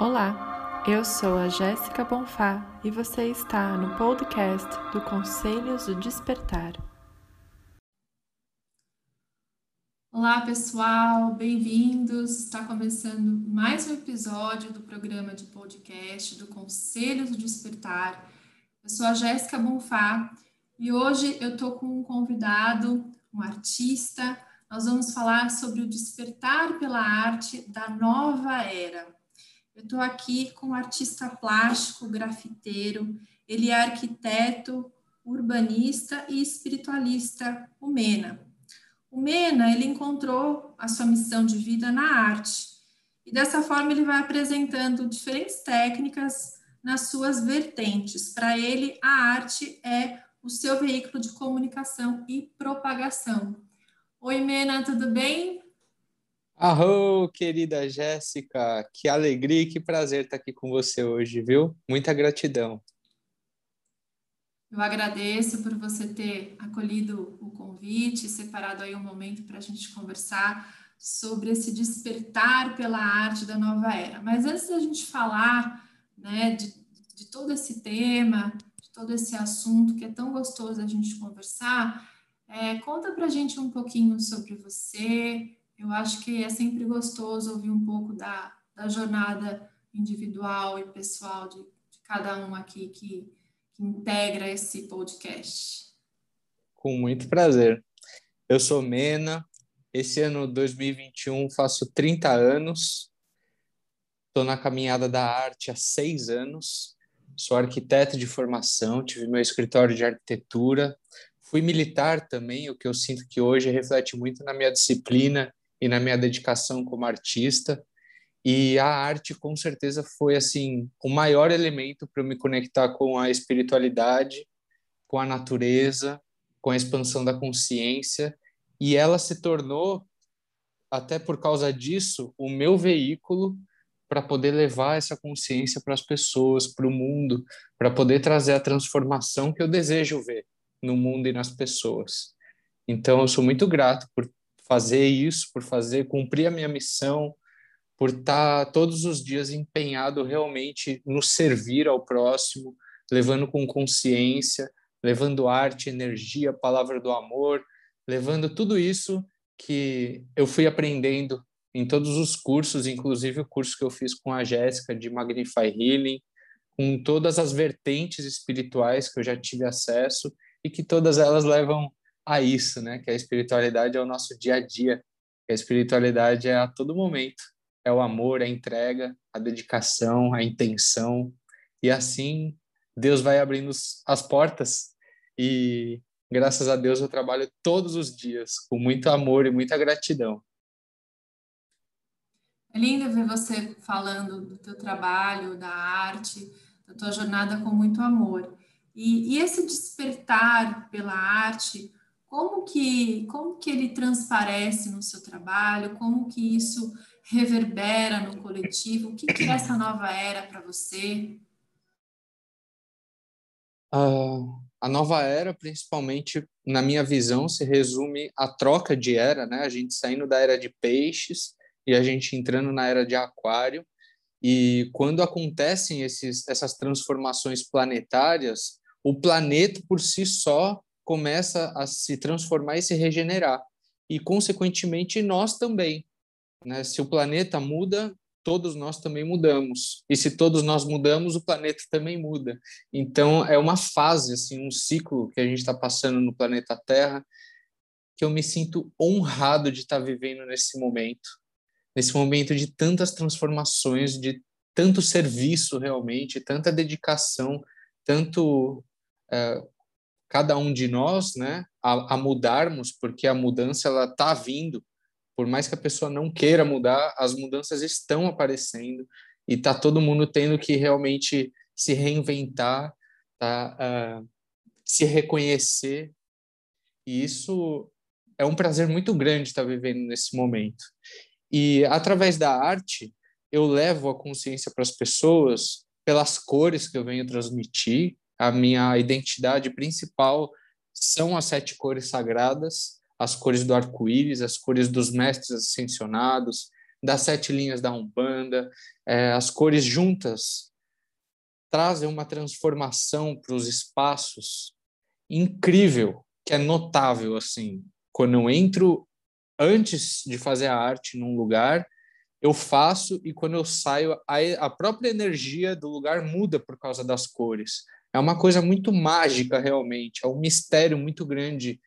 Olá, eu sou a Jéssica Bonfá e você está no podcast do Conselhos do Despertar. Olá, pessoal, bem-vindos. Está começando mais um episódio do programa de podcast do Conselhos do Despertar. Eu sou a Jéssica Bonfá e hoje eu estou com um convidado, um artista. Nós vamos falar sobre o despertar pela arte da nova era. Eu estou aqui com um artista plástico, grafiteiro, ele é arquiteto, urbanista e espiritualista, o Mena. O Mena, ele encontrou a sua missão de vida na arte, e dessa forma ele vai apresentando diferentes técnicas nas suas vertentes. Para ele, a arte é o seu veículo de comunicação e propagação. Oi, Mena, tudo bem? Arro, querida Jéssica, que alegria e que prazer estar aqui com você hoje, viu? Muita gratidão. Eu agradeço por você ter acolhido o convite, separado aí um momento para a gente conversar sobre esse despertar pela arte da nova era. Mas antes da gente falar né, de, de todo esse tema, de todo esse assunto que é tão gostoso a gente conversar, é, conta para a gente um pouquinho sobre você, eu acho que é sempre gostoso ouvir um pouco da, da jornada individual e pessoal de, de cada um aqui que, que integra esse podcast. Com muito prazer. Eu sou Mena, esse ano 2021 faço 30 anos, estou na caminhada da arte há seis anos, sou arquiteto de formação, tive meu escritório de arquitetura, fui militar também, o que eu sinto que hoje reflete muito na minha disciplina e na minha dedicação como artista. E a arte, com certeza, foi assim o maior elemento para eu me conectar com a espiritualidade, com a natureza, com a expansão da consciência. E ela se tornou, até por causa disso, o meu veículo para poder levar essa consciência para as pessoas, para o mundo, para poder trazer a transformação que eu desejo ver no mundo e nas pessoas. Então, eu sou muito grato por fazer isso, por fazer cumprir a minha missão, por estar todos os dias empenhado realmente no servir ao próximo, levando com consciência, levando arte, energia, palavra do amor, levando tudo isso que eu fui aprendendo em todos os cursos, inclusive o curso que eu fiz com a Jéssica de Magnify Healing, com todas as vertentes espirituais que eu já tive acesso e que todas elas levam a isso, né? Que a espiritualidade é o nosso dia a dia, que a espiritualidade é a todo momento, é o amor, a entrega, a dedicação, a intenção, e assim Deus vai abrindo as portas e graças a Deus eu trabalho todos os dias com muito amor e muita gratidão. É lindo ver você falando do teu trabalho, da arte, da tua jornada com muito amor. E, e esse despertar pela arte, como que, como que ele transparece no seu trabalho? Como que isso reverbera no coletivo? O que, que é essa nova era para você? Uh, a nova era, principalmente na minha visão, se resume à troca de era, né? A gente saindo da era de peixes e a gente entrando na era de aquário. E quando acontecem esses, essas transformações planetárias, o planeta por si só começa a se transformar e se regenerar. E, consequentemente, nós também. Né? Se o planeta muda, todos nós também mudamos. E se todos nós mudamos, o planeta também muda. Então, é uma fase, assim, um ciclo que a gente está passando no planeta Terra, que eu me sinto honrado de estar tá vivendo nesse momento. Nesse momento de tantas transformações, de tanto serviço realmente, tanta dedicação, tanto é, cada um de nós, né, a, a mudarmos, porque a mudança ela está vindo. Por mais que a pessoa não queira mudar, as mudanças estão aparecendo e está todo mundo tendo que realmente se reinventar, tá, uh, se reconhecer. E isso é um prazer muito grande estar vivendo nesse momento. E através da arte, eu levo a consciência para as pessoas pelas cores que eu venho transmitir, a minha identidade principal são as sete cores sagradas, as cores do arco-íris, as cores dos mestres ascensionados, das sete linhas da Umbanda. É, as cores juntas trazem uma transformação para os espaços incrível, que é notável assim. Quando eu entro antes de fazer a arte num lugar, eu faço e quando eu saio, a, a própria energia do lugar muda por causa das cores. É uma coisa muito mágica, realmente. É um mistério muito grande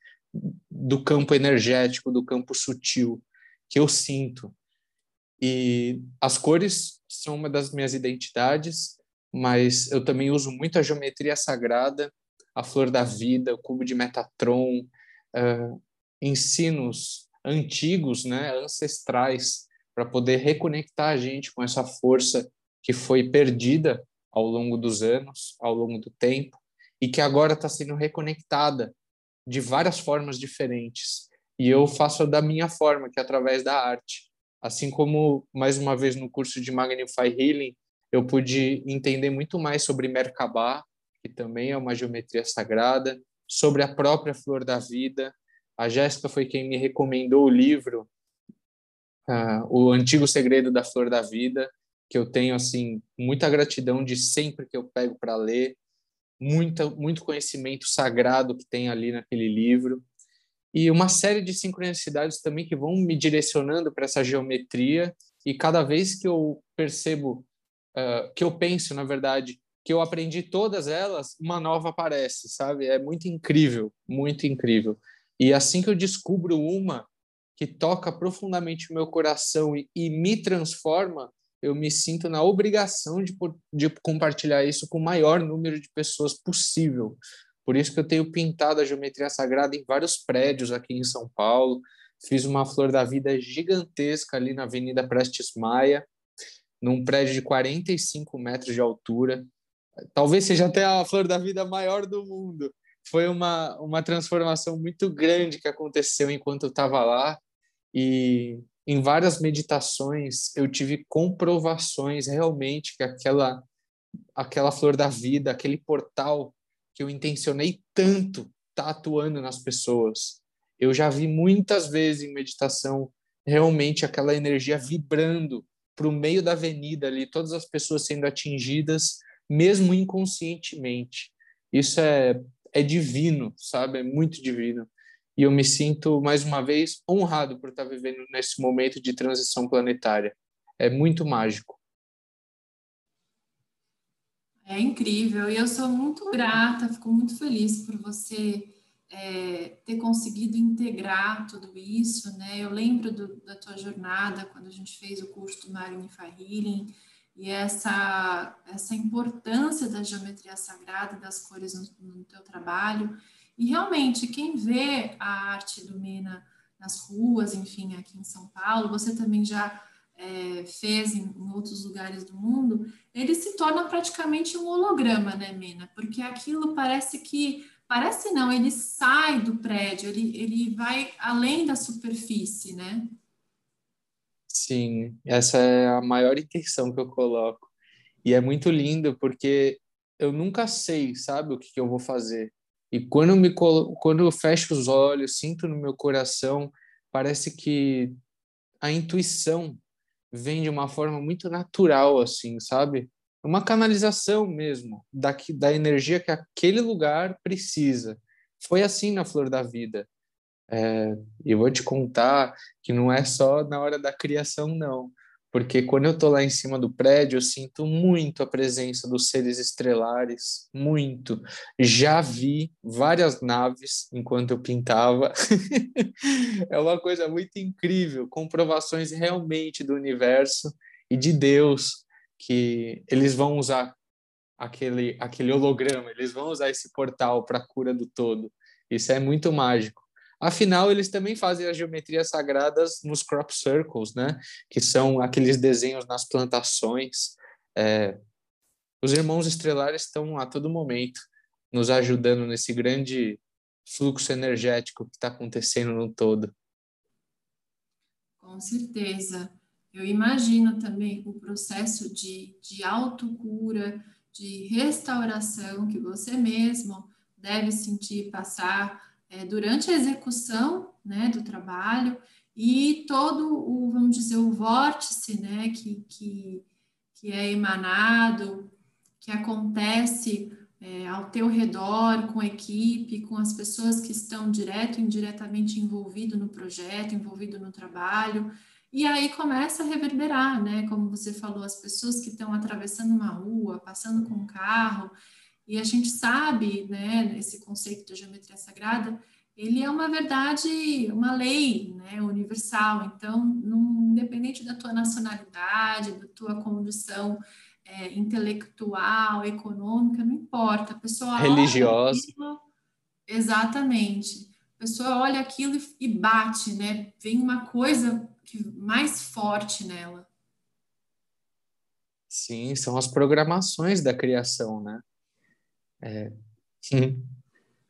do campo energético, do campo sutil, que eu sinto. E as cores são uma das minhas identidades, mas eu também uso muito a geometria sagrada, a flor da vida, o cubo de Metatron, uh, ensinos antigos, né, ancestrais, para poder reconectar a gente com essa força que foi perdida ao longo dos anos, ao longo do tempo, e que agora está sendo reconectada de várias formas diferentes. E eu faço da minha forma, que é através da arte. Assim como, mais uma vez, no curso de Magnify Healing, eu pude entender muito mais sobre Merkabah, que também é uma geometria sagrada, sobre a própria flor da vida. A Jéssica foi quem me recomendou o livro uh, O Antigo Segredo da Flor da Vida, que eu tenho assim muita gratidão de sempre que eu pego para ler, muita, muito conhecimento sagrado que tem ali naquele livro. E uma série de sincronicidades também que vão me direcionando para essa geometria. E cada vez que eu percebo uh, que eu penso na verdade que eu aprendi todas elas uma nova aparece sabe? É muito incrível muito incrível. E assim que eu descubro uma que toca profundamente o meu coração e, e me transforma, eu me sinto na obrigação de, de compartilhar isso com o maior número de pessoas possível. Por isso que eu tenho pintado a geometria sagrada em vários prédios aqui em São Paulo. Fiz uma flor da vida gigantesca ali na Avenida Prestes Maia, num prédio de 45 metros de altura. Talvez seja até a flor da vida maior do mundo foi uma, uma transformação muito grande que aconteceu enquanto eu estava lá e em várias meditações eu tive comprovações realmente que aquela aquela flor da vida, aquele portal que eu intencionei tanto tá atuando nas pessoas. Eu já vi muitas vezes em meditação realmente aquela energia vibrando para o meio da avenida ali, todas as pessoas sendo atingidas, mesmo inconscientemente. Isso é é divino, sabe? É muito divino. E eu me sinto, mais uma vez, honrado por estar vivendo nesse momento de transição planetária. É muito mágico. É incrível. E eu sou muito grata, fico muito feliz por você é, ter conseguido integrar tudo isso, né? Eu lembro do, da tua jornada quando a gente fez o curso do Magnify Healing e essa, essa importância da geometria sagrada, das cores no, no teu trabalho. E realmente, quem vê a arte do Mena nas ruas, enfim, aqui em São Paulo, você também já é, fez em, em, outros lugares do mundo, ele se torna praticamente um holograma, né, Mena? Porque aquilo parece que. Parece não, ele sai do prédio, ele, ele vai além da superfície, né? Sim, essa é a maior intenção que eu coloco. E é muito lindo porque eu nunca sei, sabe, o que, que eu vou fazer. E quando eu, me quando eu fecho os olhos, sinto no meu coração, parece que a intuição vem de uma forma muito natural, assim, sabe? Uma canalização mesmo da, da energia que aquele lugar precisa. Foi assim na Flor da Vida. É, e vou te contar que não é só na hora da criação, não. Porque quando eu estou lá em cima do prédio, eu sinto muito a presença dos seres estrelares, muito. Já vi várias naves enquanto eu pintava. é uma coisa muito incrível, comprovações realmente do universo e de Deus que eles vão usar aquele aquele holograma, eles vão usar esse portal para cura do todo. Isso é muito mágico. Afinal, eles também fazem as geometrias sagradas nos crop circles, né? Que são aqueles desenhos nas plantações. É, os irmãos estrelares estão a todo momento nos ajudando nesse grande fluxo energético que está acontecendo no todo. Com certeza. Eu imagino também o processo de, de autocura, de restauração que você mesmo deve sentir passar é, durante a execução né, do trabalho e todo o, vamos dizer, o vórtice, né, que, que, que é emanado, que acontece é, ao teu redor, com a equipe, com as pessoas que estão direto e indiretamente envolvido no projeto, envolvido no trabalho, e aí começa a reverberar, né? Como você falou, as pessoas que estão atravessando uma rua, passando com um carro, e a gente sabe, né, esse conceito da geometria sagrada, ele é uma verdade, uma lei, né, universal. Então, não, independente da tua nacionalidade, da tua condição é, intelectual, econômica, não importa. A pessoa religiosa. Aquilo, exatamente. A pessoa olha aquilo e, e bate, né? Vem uma coisa que mais forte nela. Sim, são as programações da criação, né? É,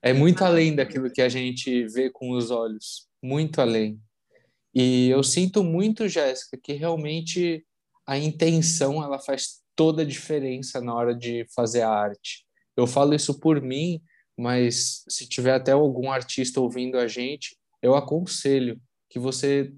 é muito além daquilo que a gente vê com os olhos, muito além. E eu sinto muito, Jéssica, que realmente a intenção ela faz toda a diferença na hora de fazer a arte. Eu falo isso por mim, mas se tiver até algum artista ouvindo a gente, eu aconselho que você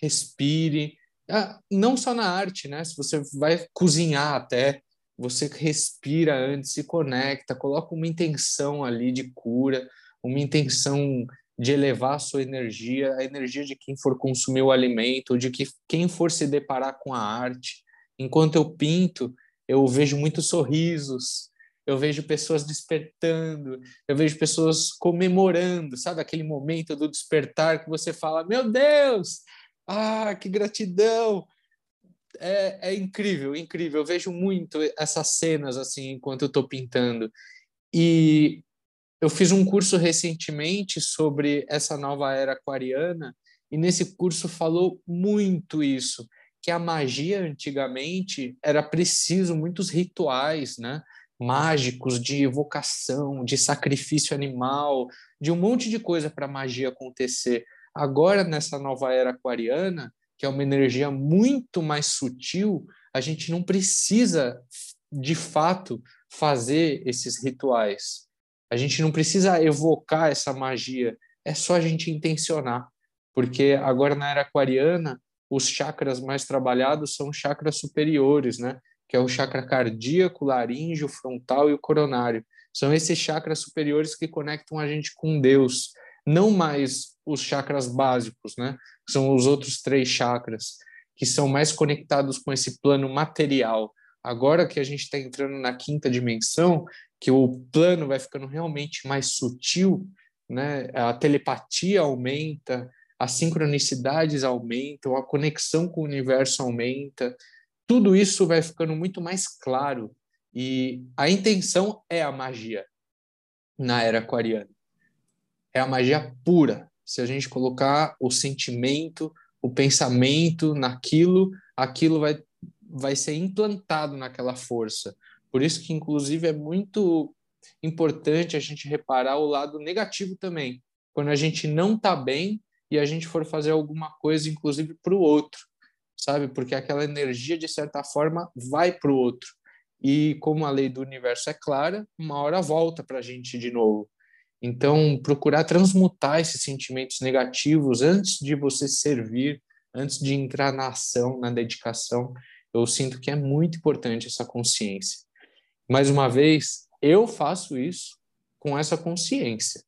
respire, ah, não só na arte, né? Se você vai cozinhar até, você respira antes, se conecta, coloca uma intenção ali de cura, uma intenção de elevar a sua energia, a energia de quem for consumir o alimento, de que quem for se deparar com a arte. Enquanto eu pinto, eu vejo muitos sorrisos, eu vejo pessoas despertando, eu vejo pessoas comemorando, sabe aquele momento do despertar que você fala: "Meu Deus, ah, que gratidão! É, é incrível, incrível. Eu vejo muito essas cenas assim enquanto eu estou pintando. E eu fiz um curso recentemente sobre essa nova era aquariana e nesse curso falou muito isso, que a magia antigamente era preciso muitos rituais, né? mágicos de evocação, de sacrifício animal, de um monte de coisa para a magia acontecer. Agora, nessa nova era aquariana, que é uma energia muito mais sutil, a gente não precisa, de fato, fazer esses rituais. A gente não precisa evocar essa magia, é só a gente intencionar. Porque agora, na era aquariana, os chakras mais trabalhados são chakras superiores, né? Que é o chakra cardíaco, laríngeo, frontal e o coronário. São esses chakras superiores que conectam a gente com Deus não mais os chakras básicos, né? São os outros três chakras que são mais conectados com esse plano material. Agora que a gente está entrando na quinta dimensão, que o plano vai ficando realmente mais sutil, né? A telepatia aumenta, as sincronicidades aumentam, a conexão com o universo aumenta. Tudo isso vai ficando muito mais claro e a intenção é a magia na era aquariana é a magia pura. Se a gente colocar o sentimento, o pensamento naquilo, aquilo vai, vai ser implantado naquela força. Por isso que, inclusive, é muito importante a gente reparar o lado negativo também. Quando a gente não está bem e a gente for fazer alguma coisa, inclusive, para o outro, sabe? Porque aquela energia, de certa forma, vai para o outro. E como a lei do universo é clara, uma hora volta para a gente de novo. Então, procurar transmutar esses sentimentos negativos antes de você servir, antes de entrar na ação, na dedicação, eu sinto que é muito importante essa consciência. Mais uma vez, eu faço isso com essa consciência,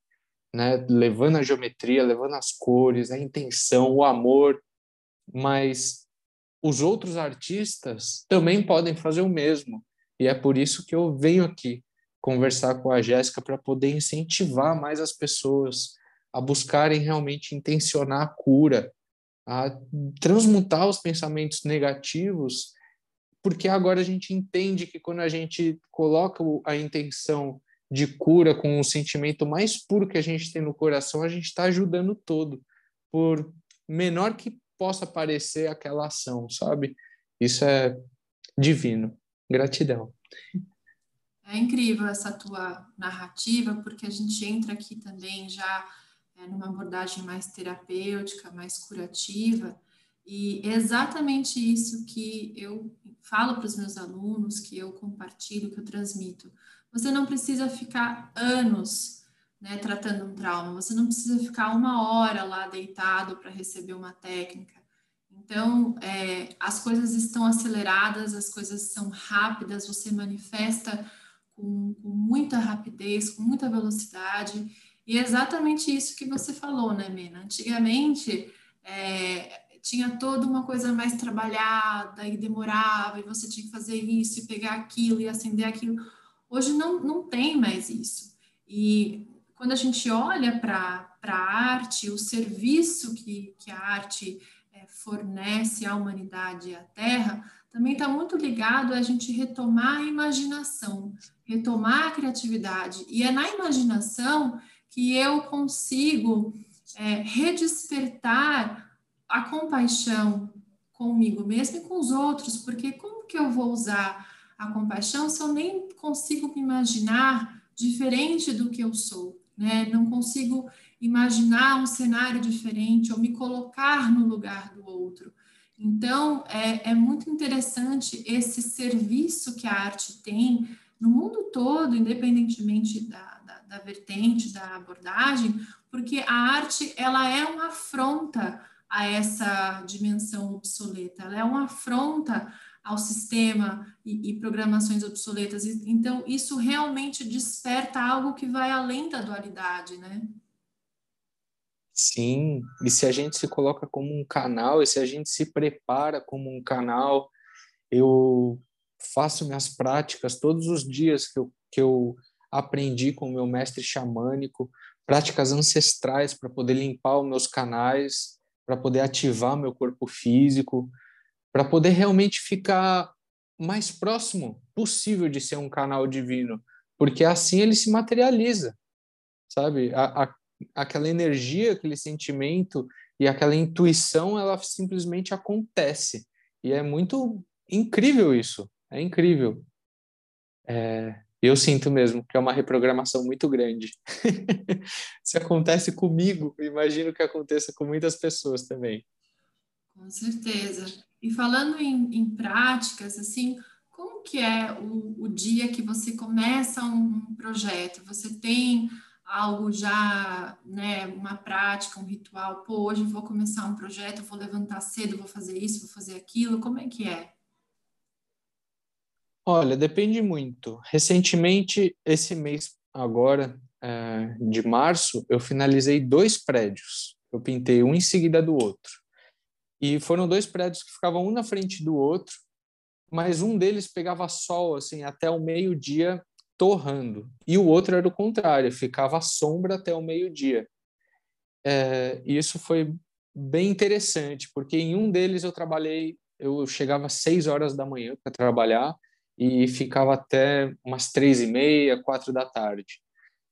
né? levando a geometria, levando as cores, a intenção, o amor, mas os outros artistas também podem fazer o mesmo. E é por isso que eu venho aqui conversar com a Jéssica para poder incentivar mais as pessoas a buscarem realmente intencionar a cura, a transmutar os pensamentos negativos, porque agora a gente entende que quando a gente coloca a intenção de cura com o sentimento mais puro que a gente tem no coração, a gente está ajudando todo, por menor que possa parecer aquela ação, sabe? Isso é divino. Gratidão. É incrível essa tua narrativa, porque a gente entra aqui também já é, numa abordagem mais terapêutica, mais curativa, e é exatamente isso que eu falo para os meus alunos, que eu compartilho, que eu transmito. Você não precisa ficar anos né, tratando um trauma. Você não precisa ficar uma hora lá deitado para receber uma técnica. Então, é, as coisas estão aceleradas, as coisas são rápidas, você manifesta com, com, muita rapidez, com muita velocidade. E é exatamente isso que você falou, né, Mena? Antigamente, é, tinha toda uma coisa mais trabalhada e demorava, e você tinha que fazer isso e pegar aquilo e acender aquilo. Hoje não, não tem mais isso. E quando a gente olha para a arte, o serviço que, que a arte é, fornece à humanidade e à Terra, também está muito ligado a gente retomar a imaginação, retomar a criatividade. E é na imaginação que eu consigo é, redespertar a compaixão comigo mesmo e com os outros, porque como que eu vou usar a compaixão se eu nem consigo me imaginar diferente do que eu sou, né? Não consigo imaginar um cenário diferente ou me colocar no lugar do outro. Então, é, é muito interessante esse serviço que a arte tem no mundo todo, independentemente da, da, da vertente, da abordagem, porque a arte, ela é uma afronta a essa dimensão obsoleta, ela é uma afronta ao sistema e, e, programações obsoletas. Então, isso realmente desperta algo que vai além da dualidade, né? Sim, e se a gente se coloca como um canal, e se a gente se prepara como um canal, eu faço minhas práticas todos os dias que eu, que eu aprendi com o meu mestre xamânico, práticas ancestrais para poder limpar os meus canais, para poder ativar meu corpo físico, para poder realmente ficar mais próximo possível de ser um canal divino, porque assim ele se materializa, sabe? A, a, aquela energia, aquele sentimento e aquela intuição, ela simplesmente acontece. E é muito incrível isso, é incrível. É, eu sinto mesmo que é uma reprogramação muito grande. Se acontece comigo, imagino que aconteça com muitas pessoas também. Com certeza. E falando em, em práticas, assim, como que é o, o dia que você começa um, um, projeto? Você tem algo já, né, uma prática, um ritual? Pô, hoje vou começar um projeto, vou levantar cedo, vou fazer isso, vou fazer aquilo. Como é que é? Olha, depende muito. Recentemente, esse mês agora, é, de março, eu finalizei dois prédios. Eu pintei um em seguida do outro. E foram dois prédios que ficavam um na frente do outro, mas um deles pegava sol assim até o meio-dia torrando, e o outro era o contrário, ficava sombra até o meio-dia. É, e isso foi bem interessante, porque em um deles eu trabalhei, eu chegava às seis horas da manhã para trabalhar, e ficava até umas três e meia, quatro da tarde.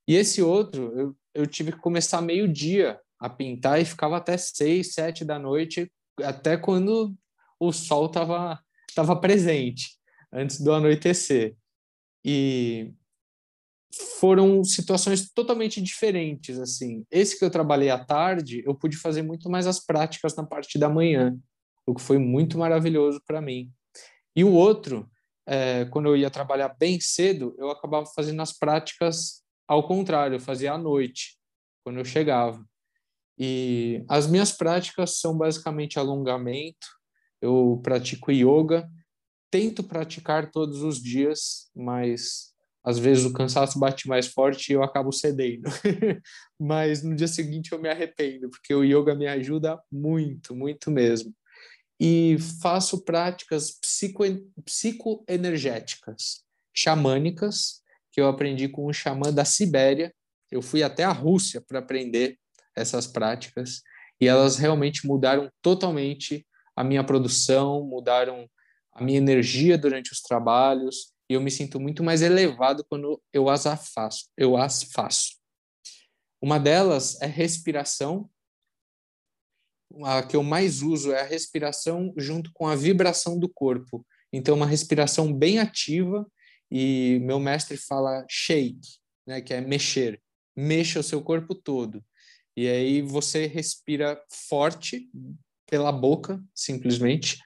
E esse outro, eu, eu tive que começar meio-dia a pintar e ficava até seis, sete da noite, até quando o sol estava tava presente, antes do anoitecer. E foram situações totalmente diferentes, assim. Esse que eu trabalhei à tarde, eu pude fazer muito mais as práticas na parte da manhã, o que foi muito maravilhoso para mim. E o outro, é, quando eu ia trabalhar bem cedo, eu acabava fazendo as práticas ao contrário, eu fazia à noite, quando eu chegava. E as minhas práticas são basicamente alongamento, eu pratico yoga, tento praticar todos os dias, mas às vezes o cansaço bate mais forte e eu acabo cedendo. mas no dia seguinte eu me arrependo, porque o yoga me ajuda muito, muito mesmo e faço práticas psico, psicoenergéticas, xamânicas, que eu aprendi com um xamã da Sibéria. Eu fui até a Rússia para aprender essas práticas e elas realmente mudaram totalmente a minha produção, mudaram a minha energia durante os trabalhos e eu me sinto muito mais elevado quando eu as faço. Eu as faço. Uma delas é respiração, a que eu mais uso é a respiração junto com a vibração do corpo. Então, uma respiração bem ativa e meu mestre fala shake, né, que é mexer. Mexa o seu corpo todo. E aí você respira forte pela boca, simplesmente.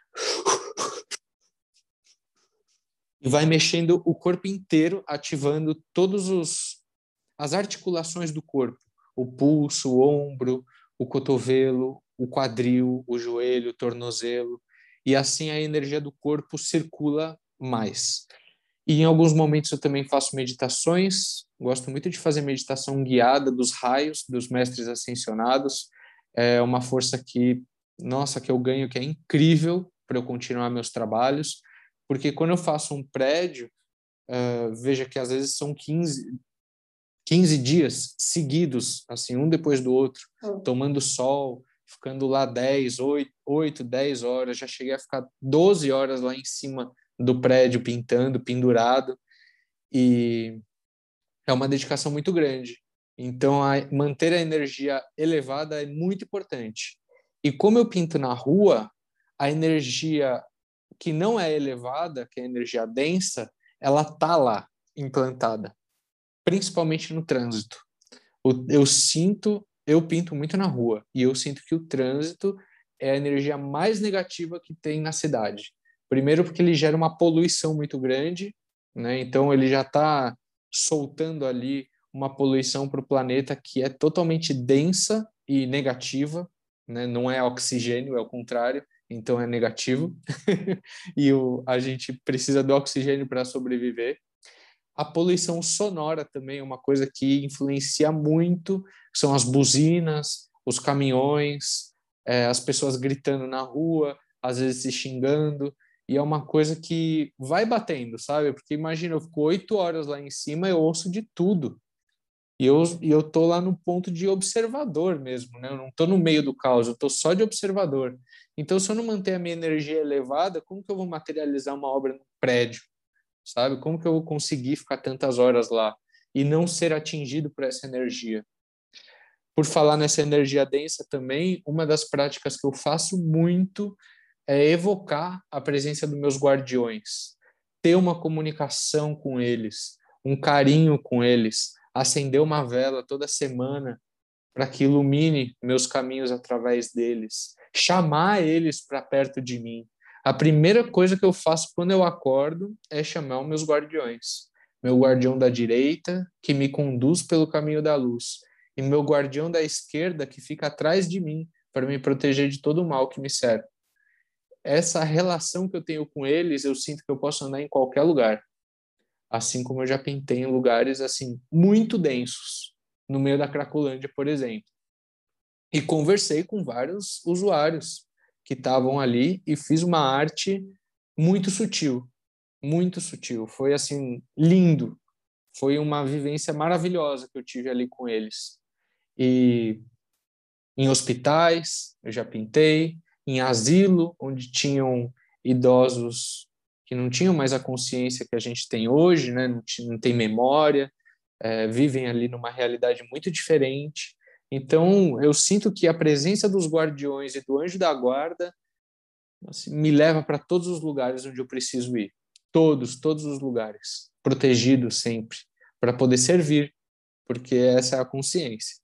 E vai mexendo o corpo inteiro, ativando todos os as articulações do corpo, o pulso, o ombro, o cotovelo, o quadril, o joelho, o tornozelo, e assim a energia do corpo circula mais. E em alguns momentos eu também faço meditações, gosto muito de fazer meditação guiada dos raios dos mestres ascensionados. É uma força que, nossa, que eu ganho que é incrível para eu continuar meus trabalhos, porque quando eu faço um prédio, uh, veja que às vezes são 15, 15 dias seguidos, assim, um depois do outro, oh. tomando sol, ficando lá 10, 8, 8, 10 horas, já cheguei a ficar 12 horas lá em cima do prédio pintando, pendurado, e é uma dedicação muito grande. Então, a, manter a energia elevada é muito importante. E como eu pinto na rua, a energia que não é elevada, que é a energia densa, ela tá lá implantada, principalmente no trânsito. Eu sinto, eu pinto muito na rua e eu sinto que o trânsito é a energia mais negativa que tem na cidade. Primeiro porque ele gera uma poluição muito grande, né? Então ele já está soltando ali uma poluição para o planeta que é totalmente densa e negativa, né? Não é oxigênio, é o contrário então é negativo, e o, a gente precisa do oxigênio para sobreviver. A poluição sonora também é uma coisa que influencia muito, são as buzinas, os caminhões, é, as pessoas gritando na rua, às vezes se xingando, e é uma coisa que vai batendo, sabe? Porque imagina, eu fico oito horas lá em cima, eu ouço de tudo. E eu, e eu tô lá no ponto de observador mesmo, né? Eu não tô no meio do caos, eu tô só de observador. Então, se eu não manter a minha energia elevada, como que eu vou materializar uma obra no prédio? Sabe? Como que eu vou conseguir ficar tantas horas lá e não ser atingido por essa energia? Por falar nessa energia densa também, uma das práticas que eu faço muito é evocar a presença dos meus guardiões, ter uma comunicação com eles, um carinho com eles, acender uma vela toda semana para que ilumine meus caminhos através deles, chamar eles para perto de mim. A primeira coisa que eu faço quando eu acordo é chamar os meus guardiões. Meu guardião da direita, que me conduz pelo caminho da luz, e meu guardião da esquerda, que fica atrás de mim, para me proteger de todo o mal que me serve. Essa relação que eu tenho com eles, eu sinto que eu posso andar em qualquer lugar. Assim como eu já pintei em lugares assim muito densos, no meio da Cracolândia, por exemplo. E conversei com vários usuários que estavam ali e fiz uma arte muito sutil, muito sutil. Foi assim lindo. Foi uma vivência maravilhosa que eu tive ali com eles. E em hospitais, eu já pintei, em asilo, onde tinham idosos que não tinham mais a consciência que a gente tem hoje, né? não, não tem memória, é, vivem ali numa realidade muito diferente. Então, eu sinto que a presença dos guardiões e do anjo da guarda assim, me leva para todos os lugares onde eu preciso ir. Todos, todos os lugares. Protegido sempre, para poder servir, porque essa é a consciência.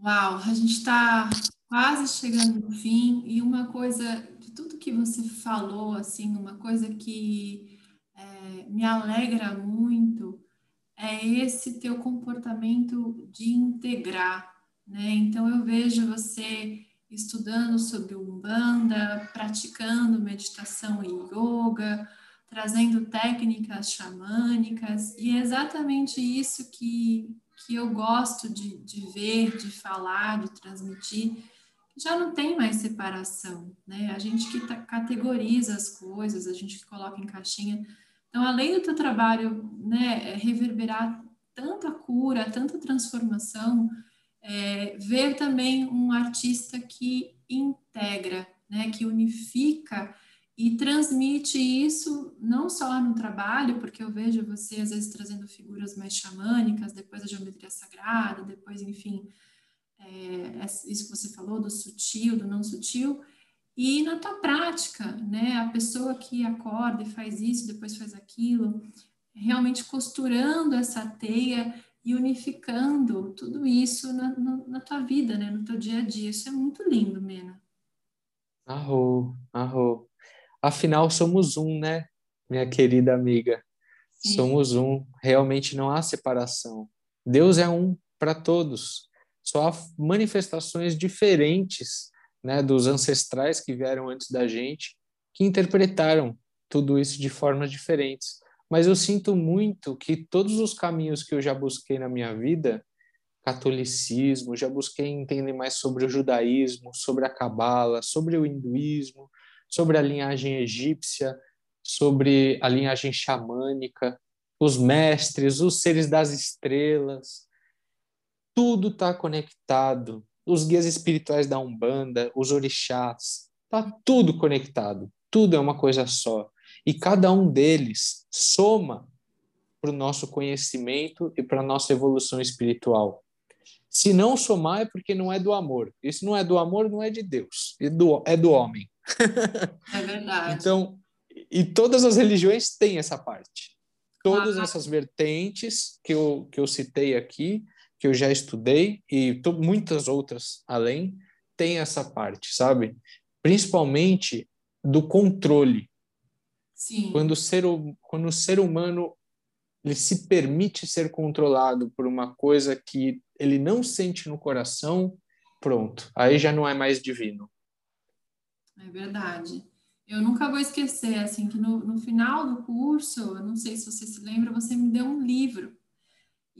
Uau, a gente está quase chegando no fim e uma coisa de tudo que você falou, assim, uma coisa que é, me alegra muito é esse teu comportamento de integrar, né? Então eu vejo você estudando sobre Umbanda, praticando meditação e yoga, trazendo técnicas xamânicas, e é exatamente isso que, que eu gosto de, de ver, de falar, de transmitir, já não tem mais separação, né? A gente que categoriza as coisas, a gente que coloca em caixinha, então, além do teu trabalho né, é reverberar tanta cura, tanta transformação, é, ver também um artista que integra, né, que unifica e transmite isso não só no trabalho, porque eu vejo você às vezes trazendo figuras mais xamânicas, depois a geometria sagrada, depois, enfim, é, isso que você falou do sutil, do não sutil, e na tua prática, né, a pessoa que acorda e faz isso, depois faz aquilo, realmente costurando essa teia e unificando tudo isso na, na, na tua vida, né, no teu dia a dia. Isso é muito lindo, Mena. Arro, arro. Afinal, somos um, né, minha querida amiga? Sim. Somos um, realmente não há separação. Deus é um para todos. Só há manifestações diferentes né, dos ancestrais que vieram antes da gente, que interpretaram tudo isso de formas diferentes. Mas eu sinto muito que todos os caminhos que eu já busquei na minha vida, catolicismo, já busquei entender mais sobre o judaísmo, sobre a cabala, sobre o hinduísmo, sobre a linhagem egípcia, sobre a linhagem xamânica, os mestres, os seres das estrelas. Tudo está conectado. Os guias espirituais da Umbanda, os orixás, está tudo conectado. Tudo é uma coisa só. E cada um deles soma para o nosso conhecimento e para a nossa evolução espiritual. Se não somar, é porque não é do amor. Se não é do amor, não é de Deus, é do, é do homem. É verdade. então, e todas as religiões têm essa parte. Todas ah. essas vertentes que eu, que eu citei aqui, que eu já estudei, e muitas outras além, têm essa parte, sabe? Principalmente do controle. Sim. Quando o ser, quando o ser humano ele se permite ser controlado por uma coisa que ele não sente no coração, pronto, aí já não é mais divino. É verdade. Eu nunca vou esquecer, assim, que no, no final do curso, eu não sei se você se lembra, você me deu um livro.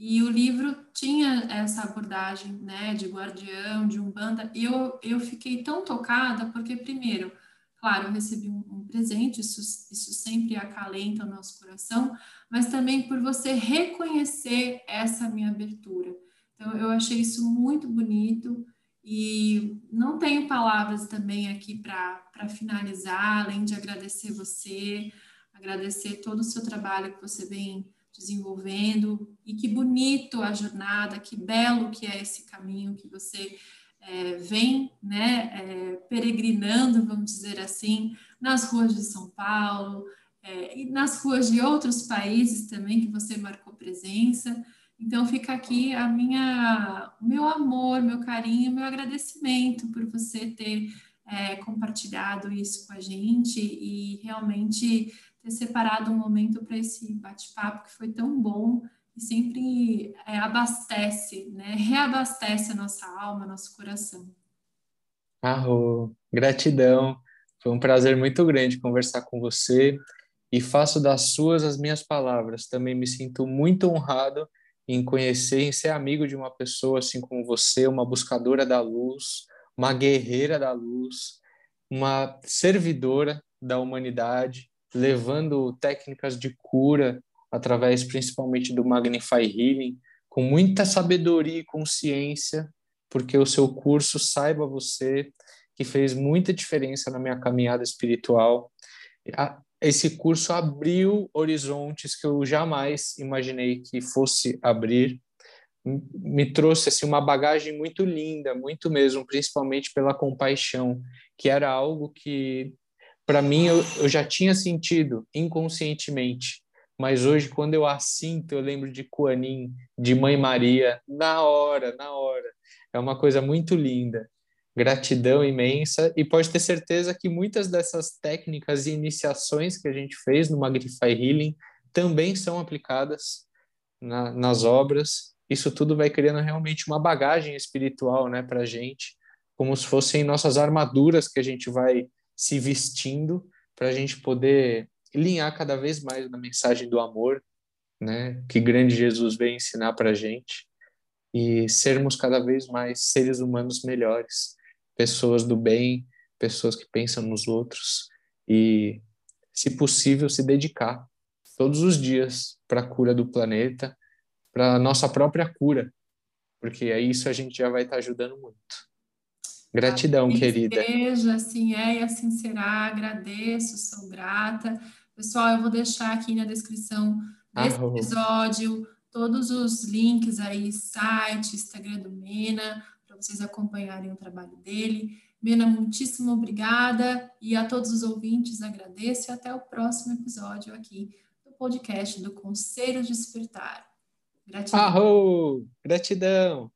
E o livro tinha essa abordagem, né, de guardião, de umbanda. E eu, eu fiquei tão tocada, porque, primeiro, claro, eu recebi um, um presente, isso, isso sempre acalenta o nosso coração, mas também por você reconhecer essa minha abertura. Então, eu achei isso muito bonito. E não tenho palavras também aqui para finalizar, além de agradecer você, agradecer todo o seu trabalho que você vem desenvolvendo e que bonito a jornada, que belo que é esse caminho que você é, vem, né, é, peregrinando, vamos dizer assim, nas ruas de São Paulo é, e nas ruas de outros países também que você marcou presença. Então fica aqui a minha, meu amor, meu carinho, meu agradecimento por você ter é, compartilhado isso com a gente e realmente ter separado um momento para esse bate-papo que foi tão bom e sempre é, abastece, né? Reabastece a nossa alma, nosso coração. Arro, gratidão. Foi um prazer muito grande conversar com você e faço das suas as minhas palavras. Também me sinto muito honrado em conhecer, em ser amigo de uma pessoa assim como você, uma buscadora da luz, uma guerreira da luz, uma servidora da humanidade, levando técnicas de cura através principalmente do Magnify Healing, com muita sabedoria e consciência, porque o seu curso saiba você que fez muita diferença na minha caminhada espiritual esse curso abriu horizontes que eu jamais imaginei que fosse abrir. Me trouxe assim uma bagagem muito linda, muito mesmo, principalmente pela compaixão, que era algo que para mim eu, eu já tinha sentido inconscientemente, mas hoje quando eu a sinto, eu lembro de Kuanin, de Mãe Maria, na hora, na hora. É uma coisa muito linda gratidão imensa e pode ter certeza que muitas dessas técnicas e iniciações que a gente fez no Magnify Healing também são aplicadas na, nas obras. Isso tudo vai criando realmente uma bagagem espiritual, né, para gente, como se fossem nossas armaduras que a gente vai se vestindo para a gente poder alinhar cada vez mais na mensagem do amor, né, que grande Jesus veio ensinar para a gente. E sermos cada vez mais seres humanos melhores. Pessoas do bem, pessoas que pensam nos outros. E, se possível, se dedicar todos os dias para a cura do planeta, para a nossa própria cura, porque aí isso a gente já vai estar tá ajudando muito. Gratidão, assim querida. Seja, assim é e assim será. Agradeço, sou grata. Pessoal, eu vou deixar aqui na descrição desse Arro. episódio todos os links aí, site, Instagram do Mena, vocês acompanharem o trabalho dele. Mena, muitíssimo obrigada e a todos os ouvintes agradeço e até o próximo episódio aqui do podcast do Conselho Despertar. Gratidão. Arro! Gratidão!